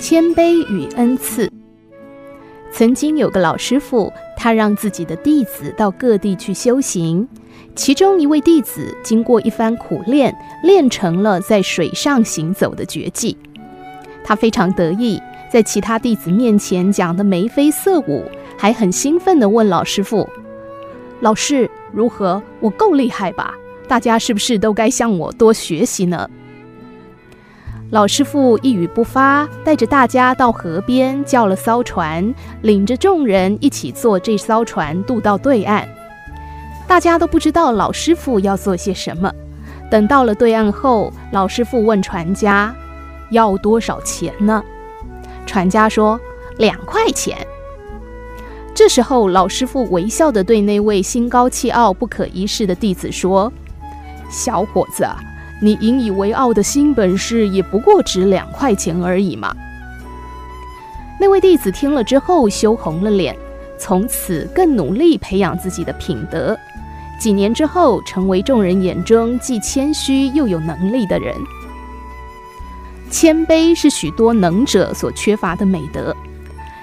谦卑与恩赐。曾经有个老师傅，他让自己的弟子到各地去修行。其中一位弟子经过一番苦练，练成了在水上行走的绝技。他非常得意，在其他弟子面前讲得眉飞色舞，还很兴奋地问老师傅：“老师，如何？我够厉害吧？大家是不是都该向我多学习呢？”老师傅一语不发，带着大家到河边叫了艘船，领着众人一起坐这艘船渡到对岸。大家都不知道老师傅要做些什么。等到了对岸后，老师傅问船家：“要多少钱呢？”船家说：“两块钱。”这时候，老师傅微笑地对那位心高气傲、不可一世的弟子说：“小伙子。”你引以为傲的新本事也不过值两块钱而已嘛。那位弟子听了之后羞红了脸，从此更努力培养自己的品德。几年之后，成为众人眼中既谦虚又有能力的人。谦卑是许多能者所缺乏的美德。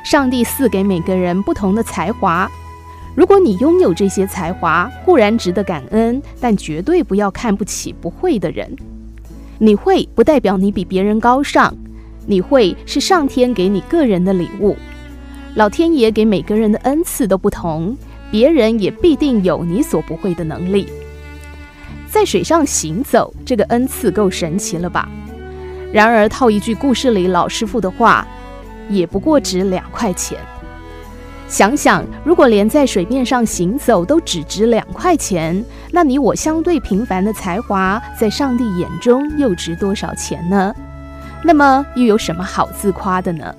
上帝赐给每个人不同的才华。如果你拥有这些才华，固然值得感恩，但绝对不要看不起不会的人。你会不代表你比别人高尚，你会是上天给你个人的礼物。老天爷给每个人的恩赐都不同，别人也必定有你所不会的能力。在水上行走，这个恩赐够神奇了吧？然而套一句故事里老师傅的话，也不过值两块钱。想想，如果连在水面上行走都只值两块钱，那你我相对平凡的才华，在上帝眼中又值多少钱呢？那么又有什么好自夸的呢？